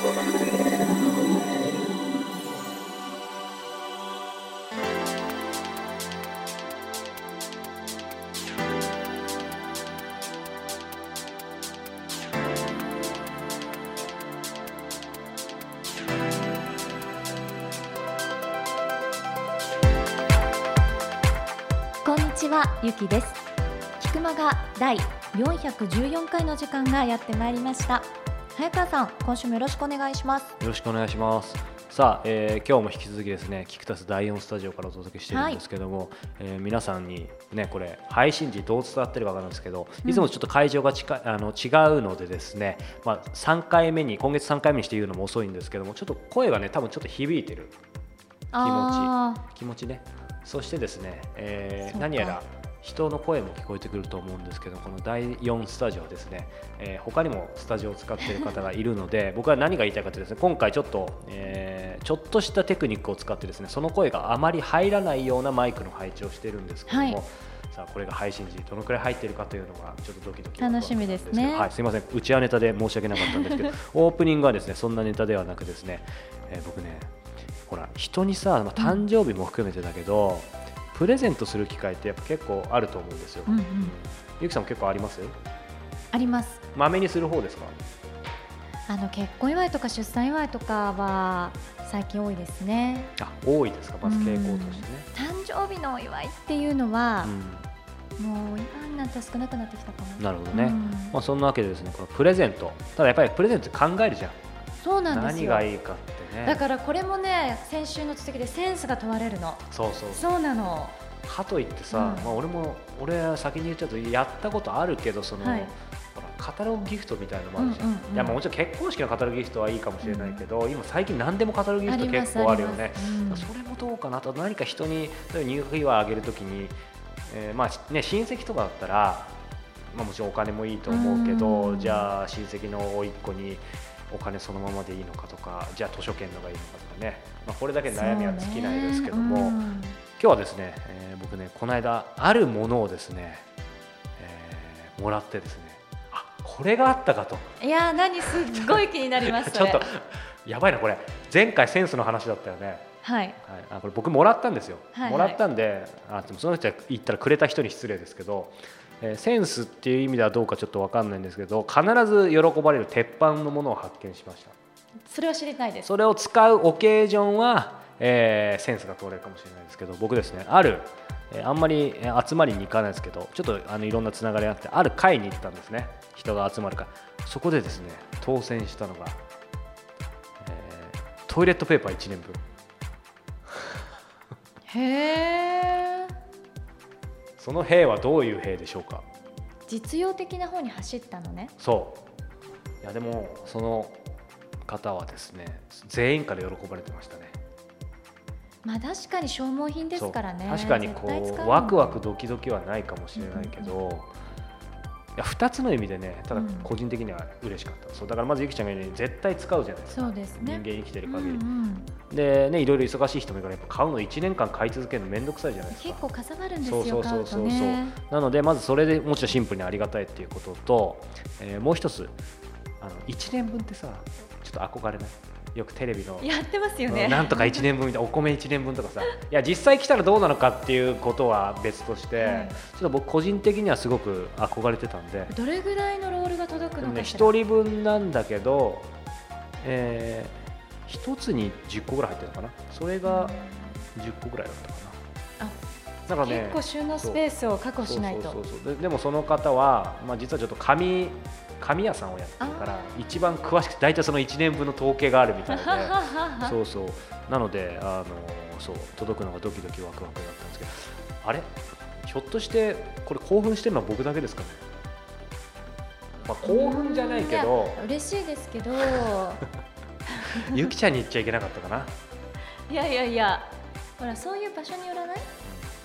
こんにちはゆきです。菊間が第414回の時間がやってまいりました。早川さん今週もよろしくお願いします。よろしくお願いします。さあ、えー今日も引き続きですね、キクタス第4スタジオからお届けしているんですけども、えー皆さんにねこれ配信時どう伝わってるかわからないんですけど、いつもちょっと会場が近いあの違うのでですね、まあ3回目に今月3回目にして言うのも遅いんですけども、ちょっと声がね多分ちょっと響いてるあ気持ちね。そしてですね、えー何やら人の声も聞こえてくると思うんですけどこの第4スタジオですね、えー他にもスタジオを使っている方がいるので 僕は何が言いたいかというとですね今回ちょっと、えーちょっとしたテクニックを使ってですねその声があまり入らないようなマイクの配置をしているんですけども、はい。さあこれが配信時どのくらい入っているかというのがちょっとドキドキ楽しみですね。はい、すみません。うちはネタで申し訳なかったんですけど オープニングはですねそんなネタではなくですね、えー僕ねほら人にさ、まあ、誕生日も含めてだけど、プレゼントする機会ってやっぱ結構あると思うんですよ。うんうん。ゆきさんも結構あります？あります。まめにする方ですか？あの結婚祝いとか出産祝いとかは最近多いですね。あ多いですか？まず傾向としてね。誕生日のお祝いっていうのはう、ん。もう今になったら少なくなってきたかもなるほどね、うん。まあ、そんなわけでですねこのプレゼント。ただやっぱりプレゼント考えるじゃん。そうなんです何よがいいかってね。だからこれもね先週の続きでセンスが問われるの。そうそう。そうなの。かといってさ、うん。まあ、俺も俺は先に言っちゃうとやったことあるけどその、はい。カタログギフトみたいなのもあるじゃん,、うんうんうんいやまあもちろん結婚式のカタログギフトはいいかもしれないけど、今最近何でもカタログギフト結構あるよね。うん。それもどうかなと。何か人に入学祝いあげるときに、えーまあね、親戚とかだったら、まあ、もちろんお金もいいと思うけど、うん。じゃあ親戚の甥っ子にお金そのままでいいのかとかじゃあ図書券のがいいのかとかね、まあ、これだけ悩みは尽きないですけども、そうね。今日はですね、えー僕ねこの間あるものをですね、えーもらってですねあこれがあったかと。うんいやー何すっごい気になります ちょっとやばいなこれ。前回センスの話だったよね、はい。はい、あこれ僕もらったんですよ、はいはい。もらったんであでもその人は言ったらくれた人に失礼ですけど、えーセンスっていう意味ではどうかちょっと分かんないんですけど必ず喜ばれる鉄板のものを発見しました。それは知りたいです。それを使うオケージョンは、えーセンスが通れるかもしれないですけど僕ですねある、えーあんまりえー集まりに行かないですけどちょっとあのいろんなつながりがあってある会に行ったんですね。人が集まる会。そこでですね当選したのが、えートイレットペーパー1年分。へえその兵はどういう兵でしょうか？実用的な方に走ったのね。そう。いやでもその方はですね全員から喜ばれてましたね。まあ確かに消耗品ですからね。確かにこうワクワクドキドキはないかもしれないけど、いや2つの意味でねただうん。個人的には嬉しかった、そうだからまずゆきちゃんが言うように絶対使うじゃないですか。そうですね。人間生きてるうん限り、うんでねいろいろ忙しい人もいるからやっぱ買うの1年間買い続けるの面倒くさいじゃないですか。結構かさばるんですよそうそうそうそう。ね。なのでまずそれでもちろんシンプルにありがたいっていうことと、えーもう一つ。あの1年分ってさちょっと憧れない？よくテレビの。やってますよね。なんとか1年分みたいなお米1年分とかさ。いや実際来たらどうなのかっていうことは別として、はいちょっと僕個人的にはすごく憧れてたんで。どれぐらいのロールが届くのかしら。1人分なんだけど、え1つに10個ぐらい入ってるのかな。それが10個ぐらいだったかな。だからね結構収納スペースを確保しないと。でもその方は、まあ、実はちょっと紙紙屋さんをやってるから一番詳しくて大体その1年分の統計があるみたいで。そうそう。なのであのそう届くのがドキドキワクワクだったんですけど。あれ？ひょっとしてこれ興奮してるのは僕だけですかね、まあ、興奮じゃないけど。嬉しいですけど。ゆきちゃんに言っちゃいけなかったかな。いやいやいやほらそういう場所によらない？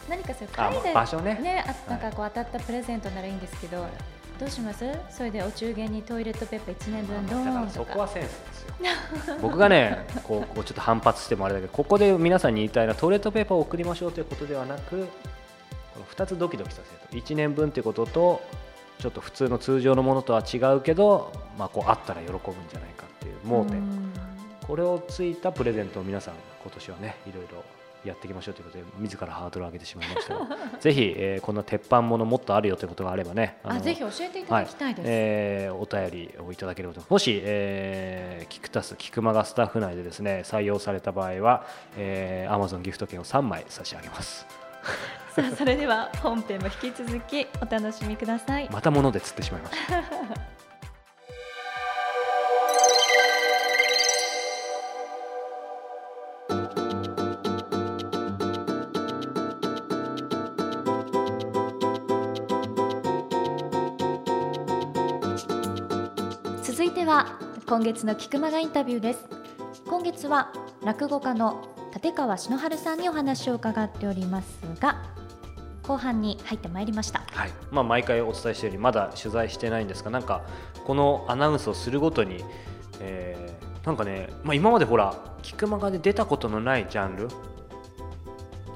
何かそういうあ会でまあ場所ね。ねあなんかこう当たったプレゼントならいいんですけど、どうします？それでお中元にトイレットペーパー1年分ドだかーンとか。らそこはセンスですよ。僕がねこうこうちょっと反発してもあれだけどここで皆さんに言いたいのはトイレットペーパーを送りましょうということではなくこの2つドキドキさせると。1年分ということとちょっと普通の通常のものとは違うけど、まあ、こうあったら喜ぶんじゃないかっていう盲点。うん。これをついたプレゼントを皆さん今年はねいろいろやっていきましょうということで自らハードルを上げてしまいました。が ぜひ、えー、こんな鉄板ものもっとあるよということがあればねあぜひ教えていただきたいです、はい、えー、お便りをいただければと。もし、えー、キクタスキクマがスタッフ内でですね採用された場合は、えー、アマゾンギフト券を3枚差し上げます。さあそれでは本編も引き続きお楽しみください。また物で釣ってしまいました今月の菊間がインタビューです。今月は落語家の立川篠春さんにお話を伺っておりますが後半に入ってまいりました、はい。まあ、毎回お伝えしているようにまだ取材してないんですがなんかこのアナウンスをするごとに、えー、なんかね、まあ、今までほら菊間がで出たことのないジャンル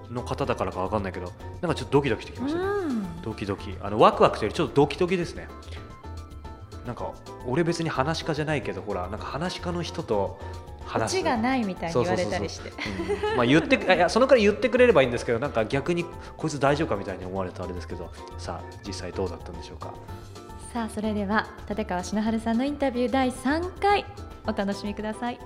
の方だからか分かんないけどなんかちょっとドキドキしてきました、ね、ドキドキ。あのワクワクというよりちょっとドキドキですね。なんか俺別に話し家じゃないけどほらなんか話し家の人と話す。がないみたいに言われたりして。まあ言って いやそのくらい言ってくれればいいんですけどなんか逆にこいつ大丈夫かみたいに思われたあれですけどさあ実際どうだったんでしょうか。さあそれでは立川篠春さんのインタビュー第3回お楽しみください。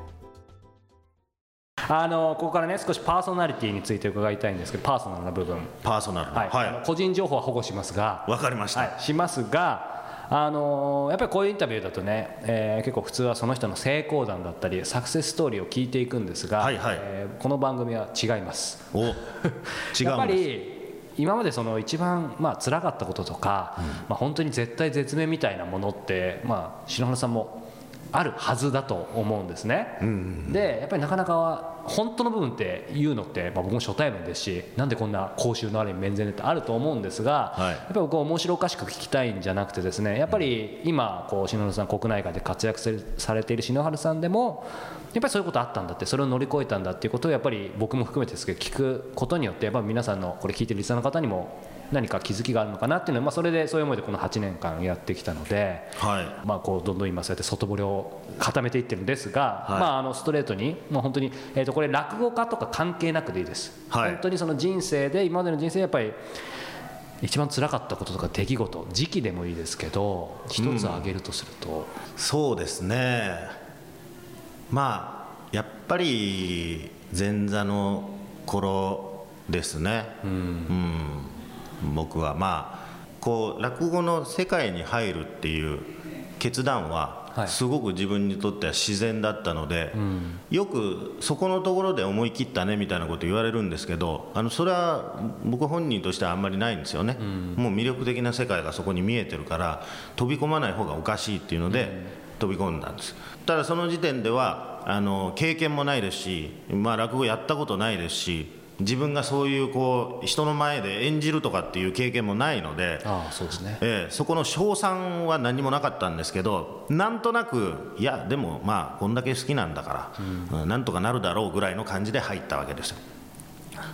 あのここからね少しパーソナリティについて伺いたいんですけどパーソナルな部分。パーソナルはい、はい、個人情報は保護しますが。わかりました、はい、しますがあのやっぱりこういうインタビューだとね、えー、結構普通はその人の成功談だったりサクセスストーリーを聞いていくんですが、はいはい、えー、この番組は違います。お違う やっぱり今までその一番まあ辛かったこととか、うん、まあ本当に絶対絶命みたいなものってまあ篠原さんもあるはずだと思うんですね、うんうん、でやっぱりなかなか本当の部分って言うのって、まあ、僕も初対面ですしなんでこんな講習のある面前でってあると思うんですが、はい、やっぱり僕は面白おかしく聞きたいんじゃなくてですねやっぱり今こう篠原さん国内外で活躍されている篠原さんでもやっぱりそういうことあったんだってそれを乗り越えたんだっていうことをやっぱり僕も含めてですけど聞くことによってやっぱり皆さんのこれ聞いてるリスナーの方にも何か気づきがあるのかなっていうのは、まあ、それでそういう思いでこの8年間やってきたので、はい、まあ、こうどんどん今そうやって外堀を固めていってるんですが、はい、まあ、あのストレートに、まあ、本当に、えー、とこれ落語家とか関係なくでいいです、はい、本当にその人生で今までの人生やっぱり一番辛かったこととか出来事時期でもいいですけど一つ挙げるとすると、うん、そうですね。まあやっぱり前座の頃ですね。うん、うん僕はまあこう落語の世界に入るっていう決断はすごく自分にとっては自然だったので、よくそこのところで思い切ったねみたいなこと言われるんですけどあのそれは僕本人としてはあんまりないんですよね、もう魅力的な世界がそこに見えてるから飛び込まない方がおかしいっていうので、飛び込んだんです。ただその時点ではあの経験もないですし、まあ、落語やったことないですし自分がそういうこう人の前で演じるとかっていう経験もないのであそうですね、えー、そこの賞賛は何もなかったんですけどなんとなくいやでもまあこんだけ好きなんだから、うん、なんとかなるだろうぐらいの感じで入ったわけですよ。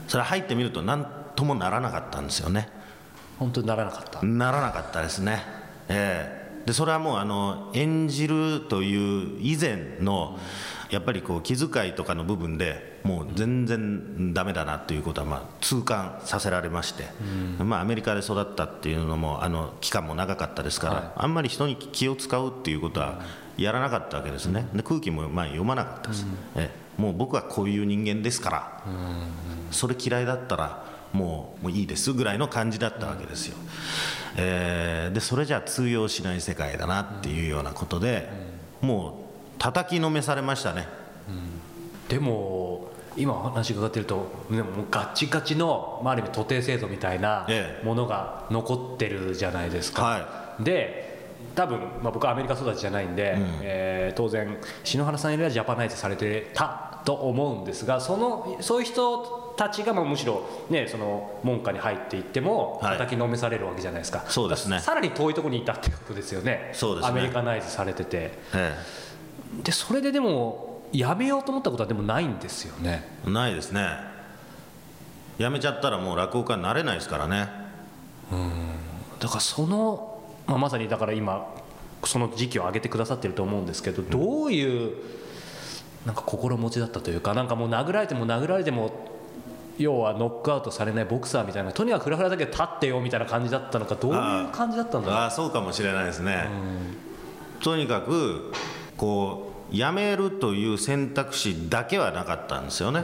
それ入ってみると何ともならなかったんですよね。本当にならなかった？ならなかったですね。ええ。ー、でそれはもうあの演じるという以前の、うんやっぱりこう気遣いとかの部分でもう全然だめだなということはまあ痛感させられまして、まあ、アメリカで育ったっていうのもあの期間も長かったですから、はい、あんまり人に気を使うっていうことはやらなかったわけですね。で空気もまあ読まなかったです、えもう僕はこういう人間ですから、それ嫌いだったらもうもういいですぐらいの感じだったわけですよ、えー、でそれじゃ通用しない世界だなっていうようなことで、もう叩きのめされましたね、うん、でも今お話伺ってるとでもガチガチの、まあ、ある意味徒弟制度みたいなものが残ってるじゃないですか、はい、で多分、まあ、僕はアメリカ育ちじゃないんで、うん、えー、当然篠原さんよりはジャパナイズされてたと思うんですがそのそういう人たちがまあむしろ、ね、その門下に入っていっても叩きのめされるわけじゃないですか、はい、そうですね。さらに遠いところにいたってことですよね。そうですね。アメリカナイズされてて。ええでそれででもやめようと思ったことはでもないんですよね。ないですね。やめちゃったらもう落語家になれないですからね。うん。だからその、まあ、まさにだから今その時期を上げてくださってると思うんですけど、どういうなんか心持ちだったというかなんかもう殴られても殴られても要はノックアウトされないボクサーみたいなとにかくフラフラだけ立ってよみたいな感じだったのかどういう感じだったんだろう。あそうかもしれないですね、とにかくこう辞めるという選択肢だけはなかったんですよね、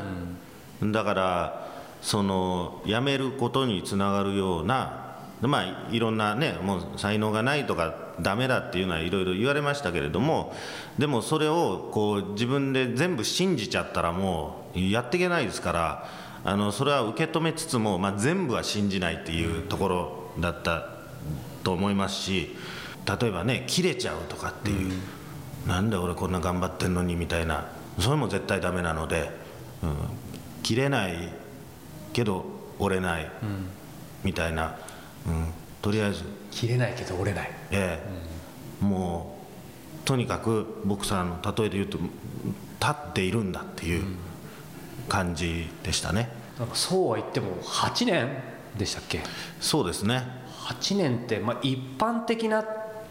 だからその辞めることにつながるようなまあいろんなねもう才能がないとかダメだっていうのはいろいろ言われましたけれどもでもそれをこう自分で全部信じちゃったらもうやっていけないですからあのそれは受け止めつつも、まあ、全部は信じないっていうところだったと思いますし例えばね切れちゃうとかっていう、うん、なんで俺こんな頑張ってんのにみたいな。それも絶対ダメなので、うん、切れないけど折れない、みたいな、うん、とりあえず。切れないけど折れない。ええ、うん、もうとにかくボクサーの例えで言うと立っているんだっていう感じでしたね、なんかそうは言っても8年でしたっけ？そうですね。8年って、まあ、一般的な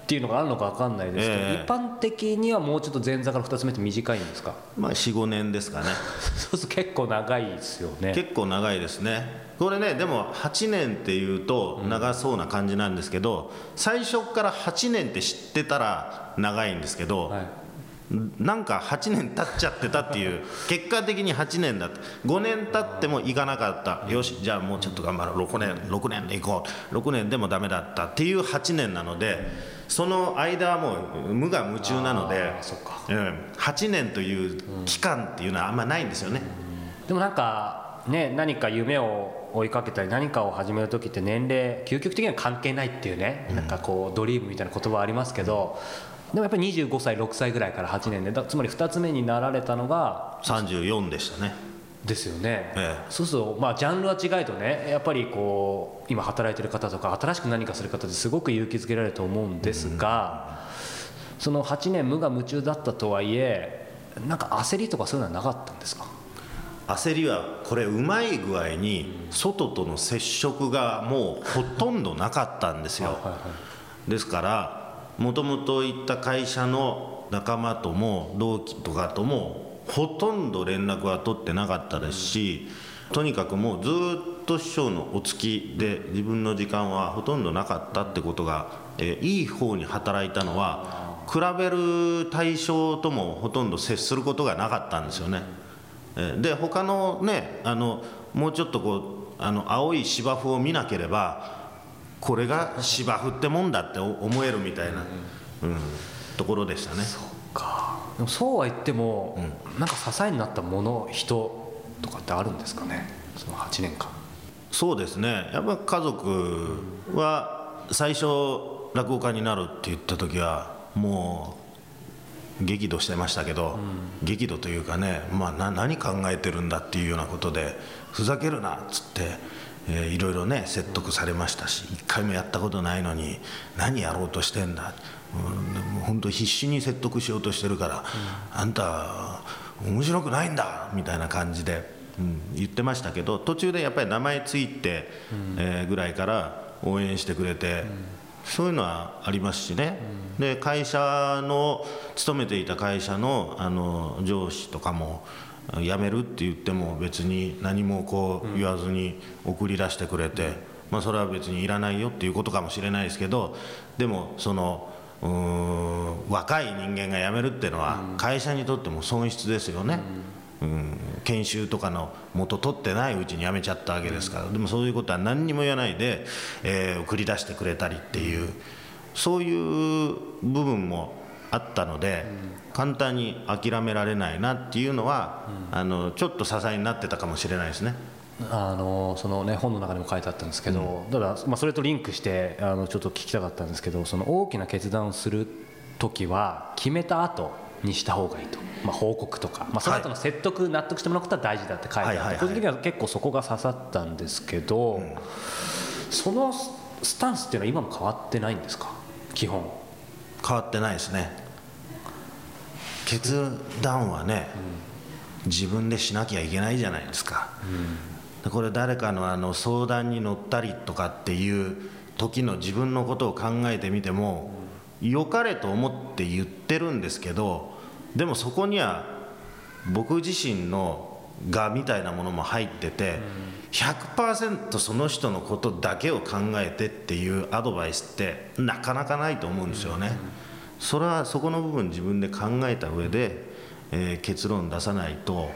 っていうのがあるのか分かんないですけど、えー、一般的にはもうちょっと前座から2つ目って短いんですか？まあ45年ですかね。そうすると結構長いですよね。結構長いですね。これねでも8年っていうと長そうな感じなんですけど、うん、最初から8年って知ってたら長いんですけど、はい。なんか8年経っちゃってたっていう 結果的に8年だった。5年経ってもいかなかった。よしじゃあもうちょっと頑張ろう。6年6年でいこう。6年でもダメだったっていう8年なのでその間はもう無我夢中なので、うん、8年という期間っていうのはあんまないんですよね。でもなんかね何か夢を追いかけたり何かを始める時って年齢究極的には関係ないっていうね、なんかこうドリームみたいな言葉ありますけど、でもやっぱり25歳6歳ぐらいから8年でつまり2つ目になられたのが34でしたねですよね、ええ、そうすると、まあ、ジャンルは違いとねやっぱりこう今働いてる方とか新しく何かする方ですごく勇気づけられると思うんですが、うん、その8年無我夢中だったとはいえなんか焦りとかそういうのはなかったんですか？焦りはこれうまい具合に外との接触がもうほとんどなかったんですよ、はいはい、ですからもともと行った会社の仲間とも同期とかともほとんど連絡は取ってなかったですしとにかくもうずっと師匠のお付きで自分の時間はほとんどなかったってことが、えいい方に働いたのは比べる対象ともほとんど接することがなかったんですよね。で他のねあのもうちょっとこうあの青い芝生を見なければこれが芝生ってもんだって思えるみたいな、うん、ところでしたねか。でもそうは言っても、うん、なんか支えになったもの人とかってあるんですかね？その8年間。そうですね。やっぱ家族は最初落語家になるって言った時はもう激怒してましたけど、うん、激怒というかね、まあ、何考えてるんだっていうようなことでふざけるなっつってえー、いろいろね説得されましたし一回もやったことないのに何やろうとしてんだ、うん、本当必死に説得しようとしてるから、うん、あんた面白くないんだみたいな感じで、うん、言ってましたけど途中でやっぱり名前ついて、うん、えー、ぐらいから応援してくれて、そういうのはありますしね、で会社の勤めていた会社のあの上司とかも辞めるって言っても別に何もこう言わずに送り出してくれて、まあ、それは別にいらないよっていうことかもしれないですけどでもその若い人間が辞めるっていうのは会社にとっても損失ですよね。うん、研修とかの元取ってないうちに辞めちゃったわけですから、でもそういうことは何にも言わないで、えー、送り出してくれたりっていうそういう部分もあったので、簡単に諦められないなっていうのは、あのちょっと支えになってたかもしれないですね。あのそのね本の中にも書いてあったんですけど、うん、ただ、まあ、それとリンクしてあのちょっと聞きたかったんですけどその大きな決断をする時は決めた後にした方がいいと、まあ、報告とか、まあ、その後の説得、はい、納得してもらうことは大事だって書いてあって、個人的には結構そこが刺さったんですけど、うん、そのスタンスっていうのは今も変わってないんですか？基本。変わってないですね。決断はね、うん、自分でしなきゃいけないじゃないですか、うん、これ誰かのあの相談に乗ったりとかっていう時の自分のことを考えてみても、良かれと思って言ってるんですけどでもそこには僕自身の我みたいなものも入ってて、100%その人のことだけを考えてっていうアドバイスってなかなかないと思うんですよね。それはそこの部分自分で考えた上で、えー、結論出さないと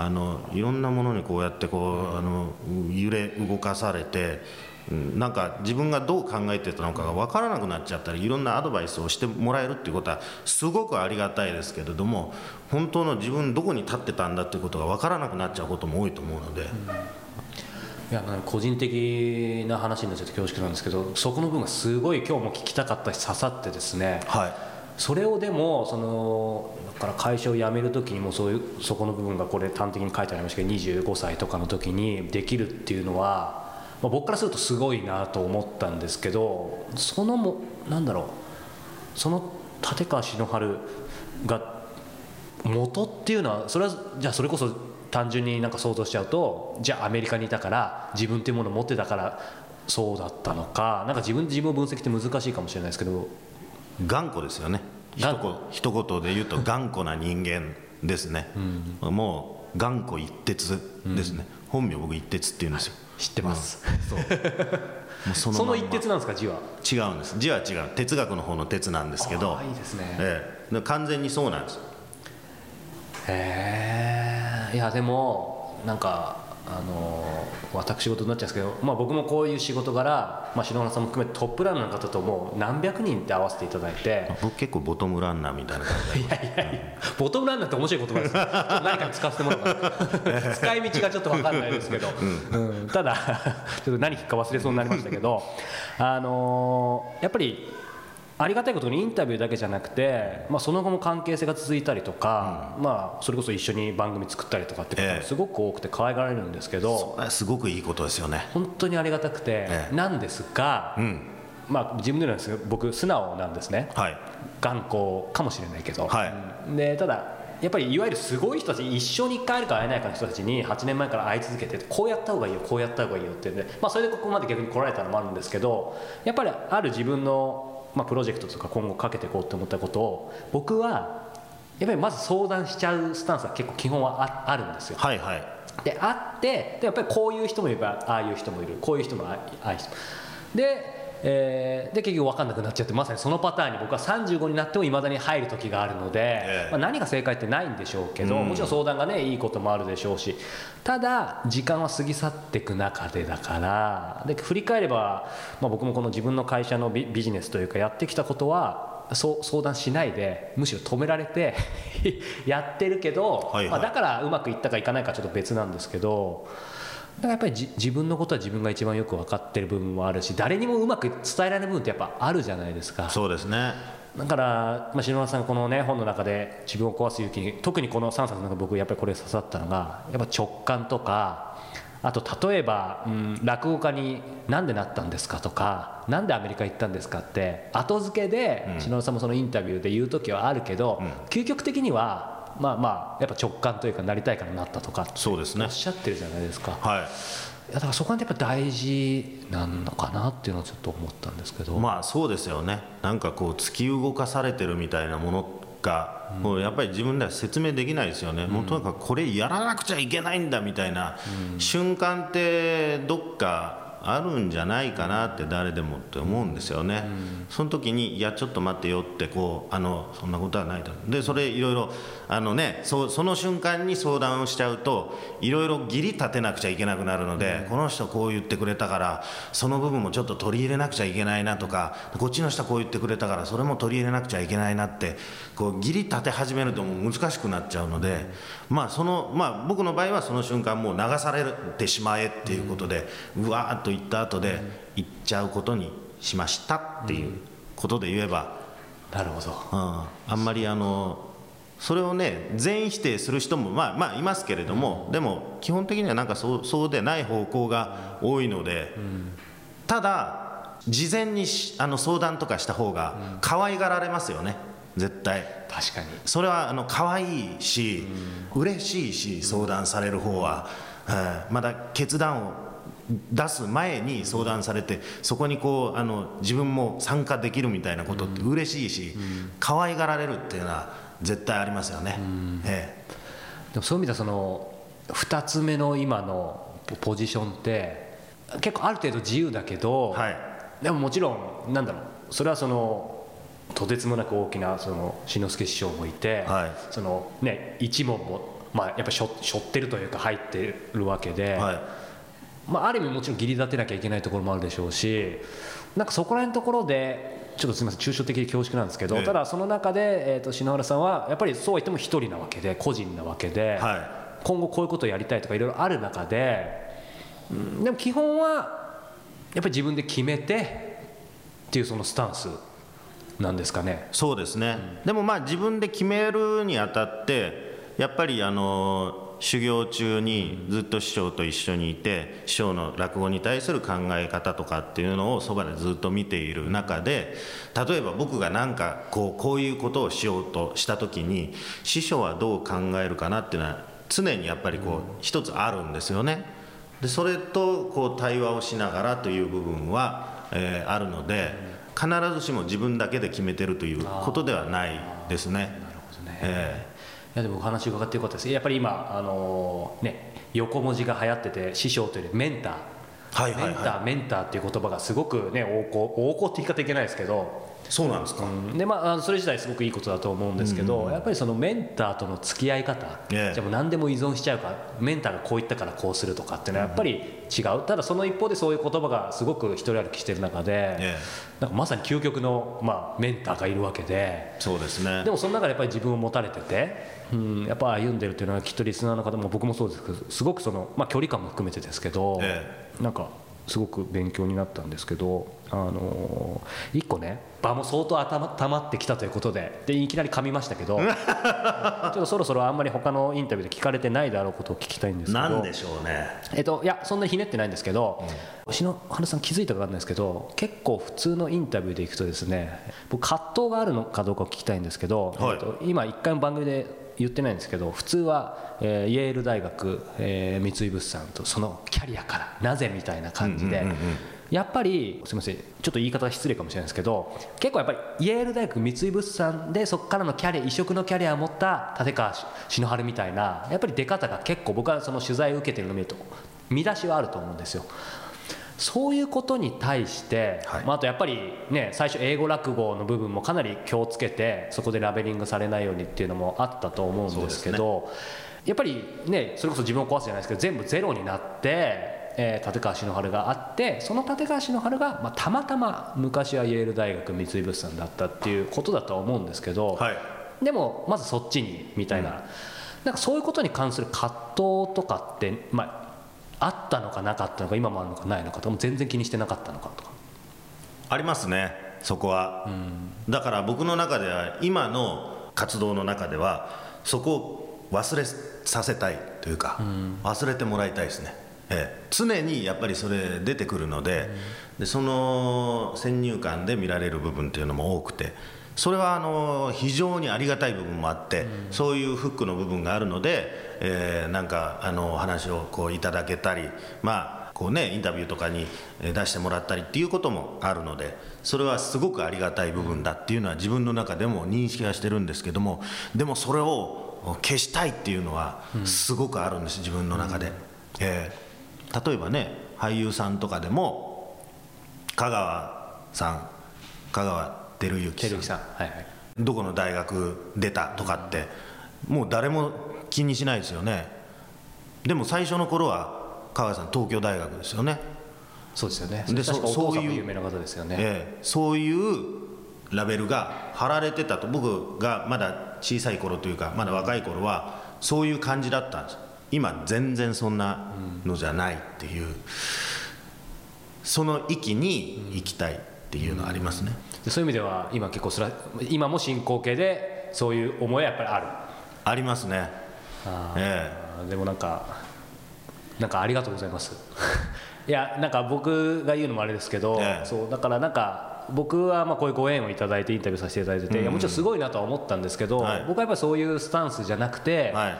あのいろんなものにこうやってこうあの揺れ動かされてなんか自分がどう考えてたのかが分からなくなっちゃったりいろんなアドバイスをしてもらえるっていうことはすごくありがたいですけれども本当の自分どこに立ってたんだっていうことが分からなくなっちゃうことも多いと思うので。いや個人的な話になっちゃって恐縮なんですけどそこの部分がすごい今日も聞きたかったし刺さってですね、はい、それをでもそのだから会社を辞める時にもそういうそこの部分がこれ端的に書いてありましたけど25歳とかの時にできるっていうのはまあ、僕からするとすごいなと思ったんですけどそのもなんだろうその立川篠春が元っていうのはそれはじゃあそれこそ単純になんか想像しちゃうとじゃあアメリカにいたから自分っていうものを持ってたからそうだったのかなんか自分自分を分析って難しいかもしれないですけど頑固ですよね。一言で言うと頑固な人間ですね、うん、もう頑固一徹ですね、うん、本名僕一徹って言うんですよ、知ってます、うん、そう。その一徹なんですか字は？違うんです。字は違う。哲学の方の哲なんですけど。いいですね、ええ、完全にそうなんです。へえ。いやでもなんかあの私事になっちゃうんですけど、まあ、僕もこういう仕事柄、まあ、篠原さんも含めてトップランナーの方ともう何百人って合わせていただいて僕結構ボトムランナーみたいな感じいやいやいやボトムランナーって面白い言葉です何かに使わせてもらう 使い道がちょっと分かんないですけど、うん、うん、ただ ちょっと何聞くか忘れそうになりましたけどあのー、やっぱりありがたいことにインタビューだけじゃなくて、まあ、その後も関係性が続いたりとか、うん、まあ、それこそ一緒に番組作ったりとかってことがすごく多くて可愛がられるんですけど、ええ、すごくいいことですよね。本当にありがたくて、え、なんですが、うん、まあ、自分でなんですけど僕素直なんですね、はい、頑固かもしれないけど、はい、でただやっぱりいわゆるすごい人たち一生に1回会えるか会えないかの人たちに8年前から会い続けてこうやった方がいいよこうやった方がいいよってで、まあ、それでここまで逆に来られたのもあるんですけどやっぱりある自分のまあ、プロジェクトとか今後かけていこうと思ったことを僕はやっぱりまず相談しちゃうスタンスは結構基本はああるんですよ。はいはい、であってでやっぱりこういう人もいればああいう人もいる。こういう人もああいう人。もでえー、で結局分かんなくなっちゃってまさにそのパターンに僕は35になってもいまだに入る時があるので、えー、まあ、何が正解ってないんでしょうけど、うん、もちろん相談がねいいこともあるでしょうしただ時間は過ぎ去っていく中でだからで振り返れば、まあ、僕もこの自分の会社のビビジネスというかやってきたことはそう相談しないでむしろ止められて やってるけど、はいはい、まあ、だからうまくいったかいかないかちょっと別なんですけど。だからやっぱり自分のことは自分が一番よく分かってる部分もあるし誰にもうまく伝えられる部分ってやっぱあるじゃないですか。そうですね。だから、まあ、篠原さんこの、ね、本の中で自分を壊す勇気に特にこの3冊の中僕やっぱりこれ刺さったのがやっぱ直感とかあと例えば、うん、落語家に何でなったんですかとか何でアメリカ行ったんですかって後付けで篠原さんもそのインタビューで言う時はあるけど、うん、究極的にはまあまあやっぱ直感というかなりたいからなったとかそうですね。おっしゃってるじゃないですか。はい。いやだからそこはやっぱ大事なのかなっていうのはちょっと思ったんですけど。まあそうですよね。なんかこう突き動かされてるみたいなものが、もうやっぱり自分では説明できないですよね、うん、もうとにかくこれやらなくちゃいけないんだみたいな瞬間ってどっかあるんじゃないかなって誰でもって思うんですよね、うん、その時にいやちょっと待ってよってこうあのそんなことはないと。でそれいろいろあのねそその瞬間に相談をしちゃうといろいろ義理立てなくちゃいけなくなるので、うん、この人こう言ってくれたからその部分もちょっと取り入れなくちゃいけないなとかこっちの人こう言ってくれたからそれも取り入れなくちゃいけないなってこう義理立て始めるともう難しくなっちゃうので、まあそのまあ、僕の場合はその瞬間もう流されてしまえっていうことで、うわーっと言った後で行っちゃうことにしましたっていうことで言えば、なるほど、うん、あんまりあのそれをね全否定する人もまあまあいますけれども、うん、でも基本的にはなんかそうそうでない方向が多いので、うん、ただ事前にあの相談とかした方が可愛がられますよね。絶対。確かに。それはあの可愛いし、うん、嬉しいし相談される方は、うん、まだ決断を出す前に相談されてそこにこうあの自分も参加できるみたいなことって嬉しいし、可愛がられるっていうのは絶対ありますよね。ええ。もそういう意味ではその2つ目の今のポジションって結構ある程度自由だけど、はい。でももちろんなんだろうそれはそのとてつもなく大きなその志の輔師匠もいて、はい。そのね一門もまあやっぱしょ背負ってるというか入ってるわけで、はいまあ、ある意味もちろん義理立てなきゃいけないところもあるでしょうしなんかそこら辺のところでちょっとすみません抽象的で恐縮なんですけど、ええ。ただその中で、えー、と篠原さんはやっぱりそうは言っても一人なわけで個人なわけで、は今後こういうことをやりたいとかいろいろある中で、うん、でも基本はやっぱり自分で決めてっていうそのスタンスなんですかね。そうですね、でもまあ自分で決めるにあたってやっぱりあの修行中にずっと師匠と一緒にいて師匠の落語に対する考え方とかっていうのをそばでずっと見ている中で例えば僕が何かこうこういうことをしようとした時に師匠はどう考えるかなっていうのは常にやっぱりこう一つあるんですよね。でそれとこう対話をしながらという部分は、えーあるので必ずしも自分だけで決めてるということではないですね。なるほどねえいやでもお話伺ってよかったです。やっぱり今あのーね横文字が流行ってて師匠というよりメンター、はいはいはい。メンターメンターっていう言葉がすごくね横行横行って言い方いけないですけど、えそうなんですか、でまあそれ自体すごくいいことだと思うんですけど、やっぱりそのメンターとの付き合い方、ええ。じゃあもう何でも依存しちゃうからメンターがこう言ったからこうするとかっていうのはやっぱり違う、ただその一方でそういう言葉がすごく一人歩きしてる中で、えなんかまさに究極の、まあ、メンターがいるわけで。そうですね。でもその中でやっぱり自分を持たれてて、うん、やっぱ歩んでるっていうのはきっとリスナーの方も僕もそうですけどすごくその、まあ、距離感も含めてですけど、え。なんかすごく勉強になったんですけど、あのー一個ね場も相当頭たまってきたということででいきなり噛みましたけど ちょっとそろそろあんまり他のインタビューで聞かれてないだろうことを聞きたいんですけどなんでしょうね。えっと、いやそんなにひねってないんですけど、篠原さん気づいたか分かんないですけど結構普通のインタビューでいくとですね僕葛藤があるのかどうかを聞きたいんですけど、はい。えっと、今一回も番組で言ってないんですけど普通は、えーイェール大学、えー三井物産とそのキャリアからなぜみたいな感じで。やっぱりすみませんちょっと言い方が失礼かもしれないですけど結構やっぱりイェール大学三井物産でそこからのキャリア異色のキャリアを持った立川篠原みたいなやっぱり出方が結構僕はその取材を受けてるのを見ると見出しはあると思うんですよ。そういうことに対して、はいまあ、あとやっぱりね最初英語落語の部分もかなり気をつけてそこでラベリングされないようにっていうのもあったと思うんですけどやっぱりねそれこそ自分を壊すじゃないですけど全部ゼロになって。えー立川篠原があってその立川篠原が、まあ、たまたま昔はイェール大学三井物産だったっていうことだとは思うんですけど、はい。でもまずそっちにみたいな,、なんかそういうことに関する葛藤とかって、まあ、あったのかなかったのか今もあるのかないのかとか全然気にしてなかったのかとか。ありますねそこは、だから僕の中では今の活動の中ではそこを忘れさせたいというか、忘れてもらいたいですね、ええ、常にやっぱりそれ出てくるので,、でその先入観で見られる部分っていうのも多くてそれはあの非常にありがたい部分もあって、そういうフックの部分があるので、えーなんかあのお話をこういただけたりまあこうねインタビューとかにえー出してもらったりっていうこともあるのでそれはすごくありがたい部分だっていうのは自分の中でも認識はしてるんですけどもでもそれを消したいっていうのはすごくあるんです自分の中で、えー例えばね俳優さんとかでも香川さん香川照之さんはいはい。どこの大学出たとかってもう誰も気にしないですよね。でも最初の頃は香川さん東京大学ですよね、そうですよね。でそそういうも有名な方ですよね、ええそういうラベルが貼られてたと僕がまだ小さい頃というかまだ若い頃はそういう感じだったんです今全然そんなのじゃないっていう。その域に行きたいっていうのはありますね、でそういう意味では今結構それは今も進行形でそういう思いはやっぱりある？ありますね。あえーでもなんかなんかありがとうございます。いやなんか僕が言うのもあれですけど、ええ。そうだからなんか僕はまあこういうご縁をいただいてインタビューさせていただいてて、いやもちろんすごいなとは思ったんですけど、はい。僕はやっぱりそういうスタンスじじゃなくて、えはい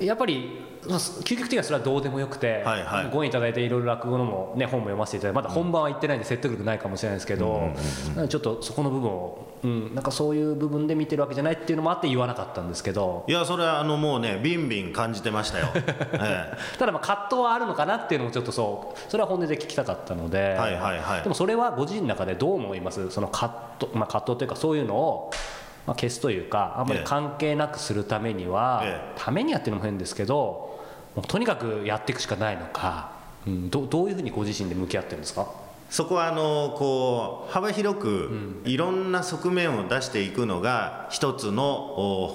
やっぱり究極的にはそれはどうでもよくて、はいはい、ご縁いただいていろいろ落語のも、ね、本も読ませていただいてまだ本番は行ってないんで説得力ないかもしれないですけど、うん、ちょっとそこの部分を、うん、なんかそういう部分で見てるわけじゃないっていうのもあって言わなかったんですけど。いやそれはあのもうねビンビン感じてましたよ、ええ、ただまあ葛藤はあるのかなっていうのもちょっとそうそれは本音で聞きたかったので、はいはいはい、でもそれはご自身の中でどう思います？その葛藤,、まあ、葛藤というかそういうのをまあ、消すというかあんまり関係なくするためには、ええ、ためにやってるのも変ですけどもうとにかくやっていくしかないのか、うん、どどういうふうにご自身で向き合ってるんですか？そこはあのこう幅広くいろんな側面を出していくのが一つの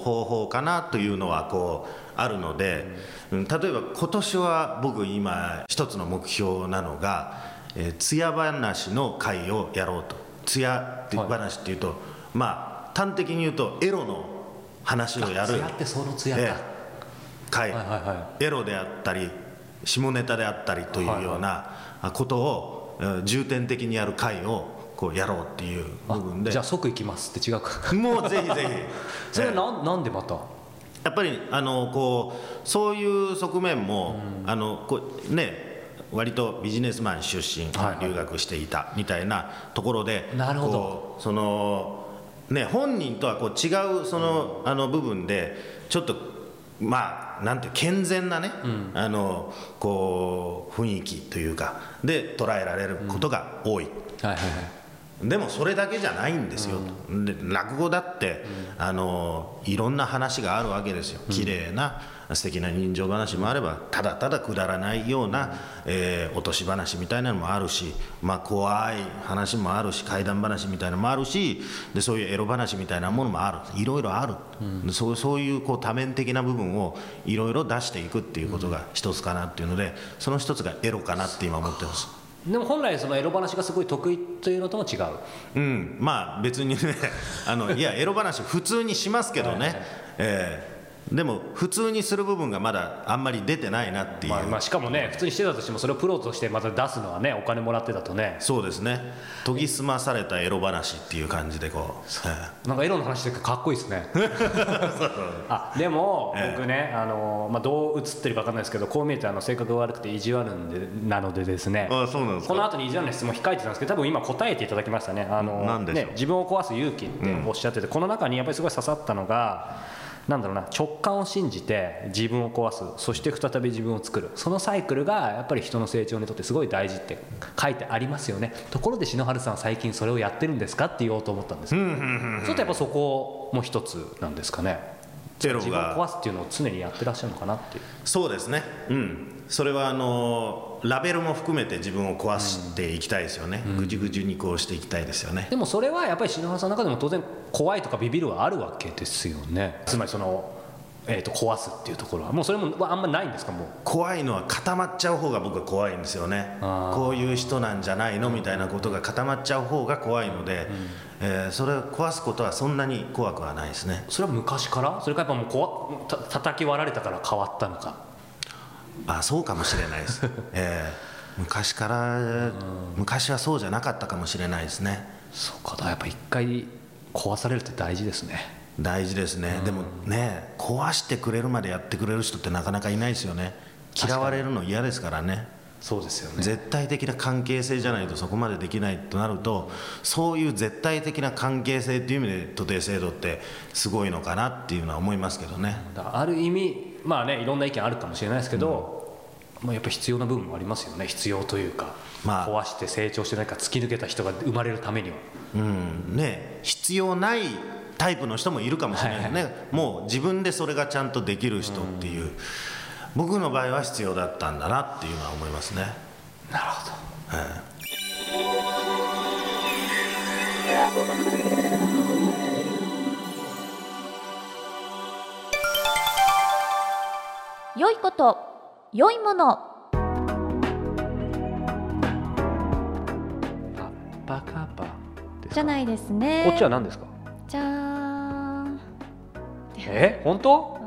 方法かなというのはこうあるので、例えば今年は僕今一つの目標なのが「つや話」の会をやろうと。つや話っていうと、まあ端的に言うとエロの話をやる。ってその艶か、え回、はいはいはい、エロであったり下ネタであったりというようなことを重点的にやる回をこうやろうっていう部分で。じゃあ即行きますって違うか。もうぜひぜひ。それはな,、ん、なんでまた？やっぱりあのこうそういう側面も、うん、あのこうね割とビジネスマン出身、留学していたみたいなところでなるほど。そのね、本人とはこう違うその,、あの部分でちょっとまあなんて健全なね、うん、あのこう雰囲気というかで捉えられることが多い。はいはいはいでもそれだけじゃないんですよ、うん、で落語だって、うん、あのいろんな話があるわけですよ。綺麗な素敵な人情話もあればただただくだらないような、えー、落とし話みたいなのもあるし、まあ、怖い話もあるし怪談話みたいなのもあるしでそういうエロ話みたいなものもある。いろいろある、うん、そうそういうこう多面的な部分をいろいろ出していくっていうことが一つかなっていうのでその一つがエロかなって今思ってます。でも本来そのエロ話がすごい得意というのとも違う。うん。まあ別にねあのいやエロ話普通にしますけどね、はいはい、えーでも普通にする部分がまだあんまり出てないなっていう、まあ、まあしかもね普通にしてたとしてもそれをプロとしてまた出すのはねお金もらってたとね。そうですね。研ぎ澄まされたエロ話っていう感じでこう。なんかエロの話ってかっこいいですね。あでも僕ね、あの、まあ、どう映ってるか分かんないですけどこう見えてあの性格が悪くて意地悪んでなのでですね。あそうなんですこの後に意地悪な質問控えてたんですけど多分今答えていただきましたね。あのね自分を壊す勇気っておっしゃってて、うん、この中にやっぱりすごい刺さったのがなんだろうな直感を信じて自分を壊す。そして再び自分を作る。そのサイクルがやっぱり人の成長にとってすごい大事って書いてありますよね。ところで篠原さんは最近それをやってるんですか？って言おうと思ったんです。けど、ちょっとやっぱそこも一つなんですかね。自分を壊すっていうのを常にやってらっしゃるのかなっていう。そうですね。うん。それはあのラベルも含めて自分を壊していきたいですよね、うん、ぐじゅぐじゅにこうしていきたいですよね。でもそれはやっぱり篠原さんの中でも当然怖いとかビビるはあるわけですよね。つまりそのえー、と壊すっていうところは。もうそれもあんまないんですか？もう。怖いのは固まっちゃう方が僕は怖いんですよね。こういう人なんじゃないのみたいなことが固まっちゃう方が怖いので、うん、えー、それを壊すことはそんなに怖くはないですね。それは昔から？それかやっぱもうこわた叩き割られたから変わったのかあそうかもしれないです、えー、昔から、昔はそうじゃなかったかもしれないですね。そうか。だやっぱ一回壊されるって大事ですね。大事ですね、でもね壊してくれるまでやってくれる人ってなかなかいないですよね。嫌われるの嫌ですからね。そうですよね。絶対的な関係性じゃないとそこまでできないとなるとそういう絶対的な関係性っていう意味で徒弟制度ってすごいのかなっていうのは思いますけどね。ある意味まあねいろんな意見あるかもしれないですけど、うん、まあ、やっぱ必要な部分もありますよね。必要というか、まあ、壊して成長してないか突き抜けた人が生まれるためには。うん。ね。必要ないタイプの人もいるかもしれないね、はい。はい、もう自分でそれがちゃんとできる人っていう、うん、僕の場合は必要だったんだなっていうのは思いますね。なるほど、はい良いこと良いもの。バカバ。じゃないですね。こっちは何ですか？じゃーん。え？本当、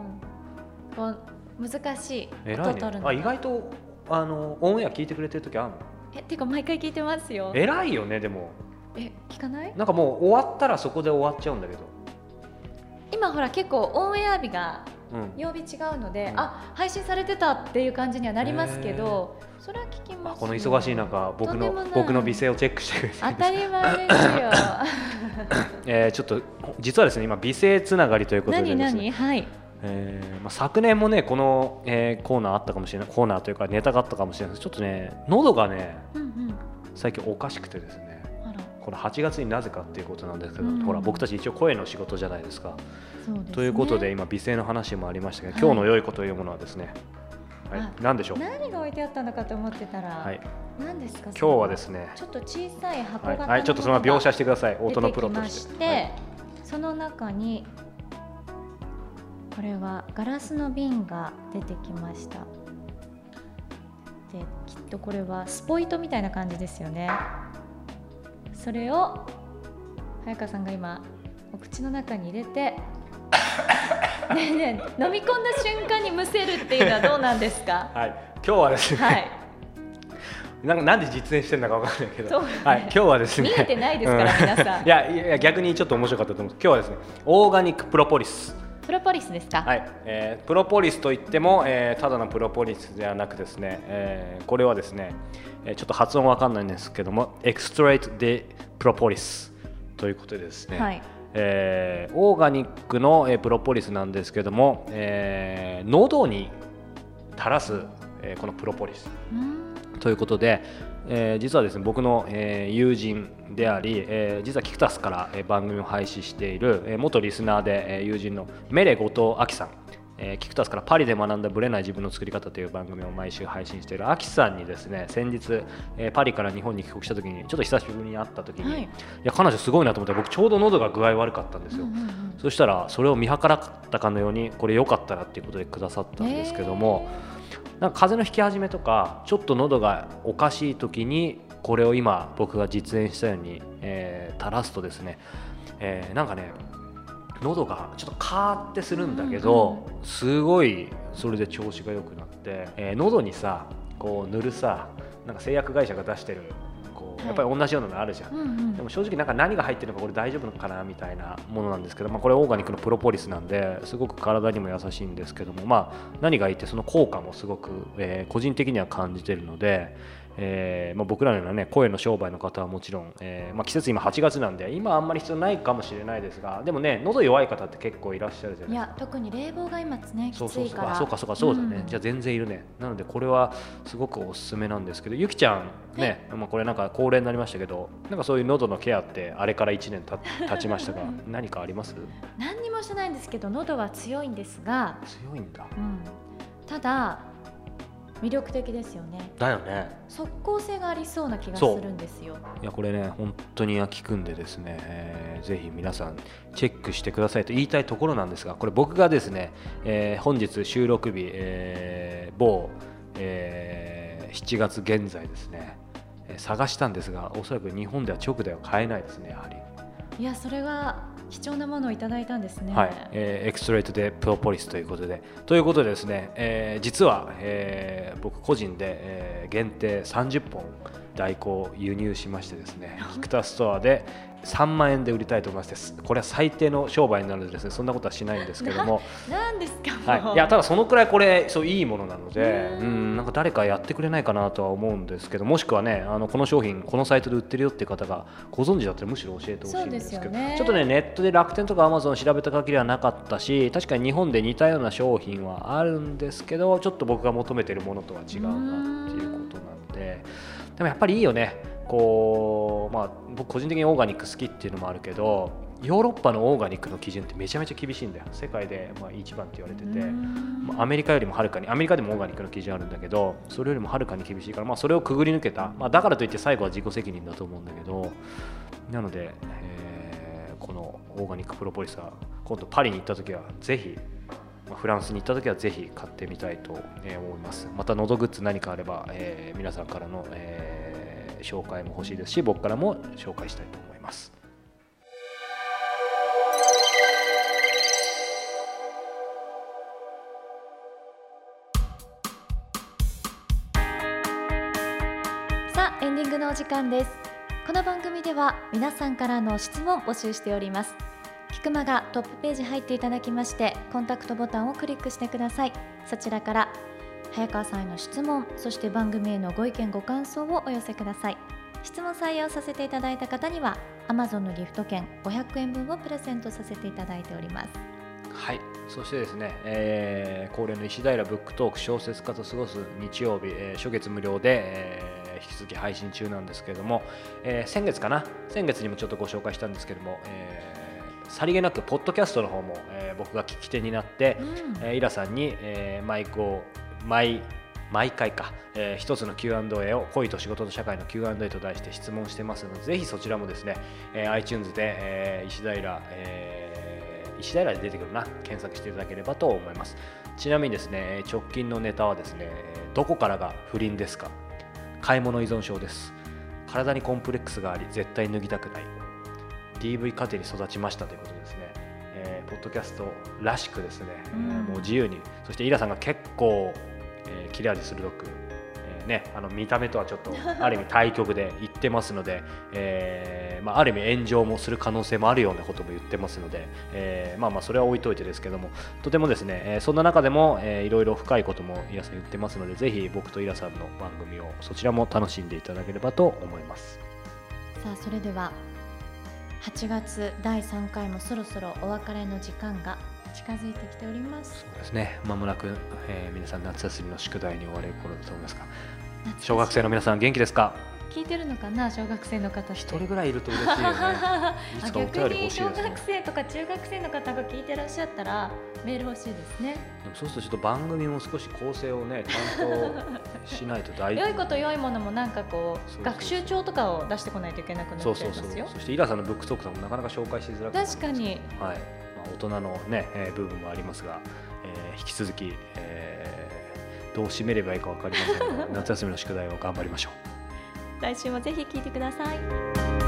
うん、難しい。音取るの、あ意外とあのオンエア聞いてくれてる時あるの。えっていうか毎回聞いてますよ。偉いよねでも。え聞かない？なんかもう終わったらそこで終わっちゃうんだけど。今ほら結構オンエア日が曜日違うので、うん、あ配信されてたっていう感じにはなりますけど、それは聞きます、この忙しい中僕の僕の美声をチェックしてくれて当たり前ですよ。えー、ちょっと実はですね今美声つながりということでです、ね、何何？はい。えーまあ、昨年もねこの、えー、コーナーあったかもしれない。コーナーというかネタがあったかもしれないです。ちょっとね喉がね、うんうん、最近おかしくてですねこの8月になぜかっていうことなんですけど、うん、ほら僕たち一応声の仕事じゃないですか。すね、ということで今美声の話もありましたけど、はい、今日の良い子というものはですね、はい、何でしょう？何が置いてあったのかと思ってたら、はい、何ですか？今日はですねちょっと小さい箱型はい、ちょっとその描写してください。音のプロとして。はい、その中にこれはガラスの瓶が出てきました。できっとこれはスポイトみたいな感じですよねそれを早川さんが今お口の中に入れてねえねえ飲み込んだ瞬間にむせるっていうのはどうなんですか？はい今日はですね、はい、なんかなんで実演してるのかわかんないけど、ね、はい、今日はですね見えてないですから皆さん。いやいや逆にちょっと面白かったと思う。今日はですねオーガニックプロポリス。プロポリスですか？はい、えー、プロポリスといっても、えー、ただのプロポリスではなくですね、えー、これはですね、えー、ちょっと発音わかんないんですけども、エクストレートでプロポリスということでですね。はい。えー、オーガニックの、えー、プロポリスなんですけども、えー、喉に垂らす、えー、このプロポリスということで、えー、実はですね僕の、えー、友人であり、えー、実はキクタスから、えー、番組を配信している、えー、元リスナーで、えー、友人のメレ後藤亜紀さんえー、キクタスからパリで学んだブレない自分の作り方という番組を毎週配信しているアキさんにですね先日、えー、パリから日本に帰国した時にちょっと久しぶりに会った時に、はい、いや彼女すごいなと思って僕ちょうど喉が具合悪かったんですよ、うんうんうん、そしたらそれを見計らったかのようにこれ良かったらっていうことでくださったんですけども、なんか風邪の引き始めとかちょっと喉がおかしい時にこれを今僕が実演したように、えー、垂らすとですね、えー、なんかね喉がちょっとカーってするんだけど、すごいそれで調子が良くなって、えー、喉にさこう塗るさなんか製薬会社が出してるやっぱり同じようなのあるじゃん、うんうん、でも正直なんか何が入ってるのかこれ大丈夫かなみたいなものなんですけど、まあ、これオーガニックのプロポリスなんですごく体にも優しいんですけども、まあ、何がいいってその効果もすごく、えー、個人的には感じてるので、えーまあ、僕らのような、ね、声の商売の方はもちろん、えーまあ、季節今8月なんで今あんまり必要ないかもしれないですがでもね喉弱い方って結構いらっしゃるじゃないですか。いや特に冷房が今ねきついから。そうかそうかそうだね、うん、じゃあ全然いるね。なのでこれはすごくおすすめなんですけどゆきちゃんね、まあ、これなんか高齢になりましたけどなんかそういう喉のケアってあれから1年た経ちましたが 何かあります？何にもしてないんですけど喉は強いんですが。強いんだ、うん、ただ魅力的ですよね。だよね。即効性がありそうな気がするんですよ。いやこれね本当に効くんでですね、えー、ぜひ皆さんチェックしてくださいと言いたいところなんですがこれ僕がですね、えー、本日収録日、えー、某、えー、7月現在ですね、えー、探したんですがおそらく日本では直では買えないですねやはり。いやそれは貴重なものをいただいたんですね。はい、えー、エクストレートでプロポリスということで、ということでですね、えー、実は、えー、僕個人で、えー、限定30本代行輸入しましてですね、キクタストアで、3万円で売りたいと思いますこれは最低の商売になるのでですねそんなことはしないんですけども。なんですかはい、いやただそのくらいこれそういいものなのでうん。なんか誰かやってくれないかなとは思うんですけどもしくはねあのこの商品このサイトで売ってるよっていう方がご存知だったらむしろ教えてほしいんですけど、ね、ちょっとねネットで楽天とかアマゾン調べた限りはなかったし確かに日本で似たような商品はあるんですけどちょっと僕が求めてるものとは違うなっていうことなんで。でもやっぱりいいよねこうまあ僕個人的にオーガニック好きっていうのもあるけどヨーロッパのオーガニックの基準ってめちゃめちゃ厳しいんだよ。世界でまあ一番って言われてて。アメリカよりもはるかにアメリカでもオーガニックの基準あるんだけどそれよりもはるかに厳しいから、まあ、それをくぐり抜けた、まあ、だからといって最後は自己責任だと思うんだけど。なので、えー、このオーガニックプロポリスは今度パリに行った時はぜひフランスに行った時はぜひ買ってみたいと思います。また喉グッズ何かあれば、えー、皆さんからの、えー紹介も欲しいですし僕からも紹介したいと思います。さあエンディングのお時間です。この番組では皆さんからの質問募集しております。クマがトップページ入っていただきましてコンタクトボタンをクリックしてください。そちらから早川さんへの質問そして番組へのご意見ご感想をお寄せください。質問採用させていただいた方には Amazon のギフト券500円分をプレゼントさせていただいております。はい。そしてですね、えー、恒例の石平ブックトーク小説家と過ごす日曜日、えー、初月無料で、えー、引き続き配信中なんですけれども、えー、先月かな？先月にもちょっとご紹介したんですけども、えー、さりげなくポッドキャストの方も、えー、僕が聞き手になって、うん、えー、イラさんに、えー、マイクを毎毎回か、えー、一つの Q&A を恋と仕事と社会の Q&A と題して質問してますのでぜひそちらもですね、えー、iTunes で、えー、石平、えー、石平で出てくるな。検索していただければと思います。ちなみにですね直近のネタはですねどこからが不倫ですか。買い物依存症です。体にコンプレックスがあり絶対脱ぎたくない。DV 家庭に育ちましたということですね、えー、ポッドキャストらしくですね、うん、もう自由にそしてイラさんが結構えー、切れ味鋭く、えーね、あの見た目とはちょっと ある意味対極で言ってますので、えーまあ、ある意味炎上もする可能性もあるようなことも言ってますので、えー、まあまあそれは置いといてですけどもとてもですね、えー、そんな中でも、えー、いろいろ深いこともイラさん言ってますのでぜひ僕とイラさんの番組をそちらも楽しんでいただければと思います。さあそれでは8月第3回もそろそろお別れの時間が近づいてきております。そうですね。まもなく、えー、皆さん夏休みの宿題に追われる頃だと思いますが小学生の皆さん元気ですか？聞いてるのかな小学生の方一人ぐらいいると嬉しいよね。いつかお便り欲しいです、ね、小学生とか中学生の方が聞いてらっしゃったらメール欲しいですね。でもそうするとちょっと番組も少し構成をねちゃんとしないと大事 良いこと良いものもなんかこう学習帳とかを出してこないといけなくなっちゃいますよ。そうそうそうそしてイラさんのブックトークさんもなかなか紹介しづらく確かに。はい大人のね、えー、部分もありますが、えー、引き続き、えー、どう締めればいいか分かりませんが 夏休みの宿題を頑張りましょう来週もぜひ聴いてください。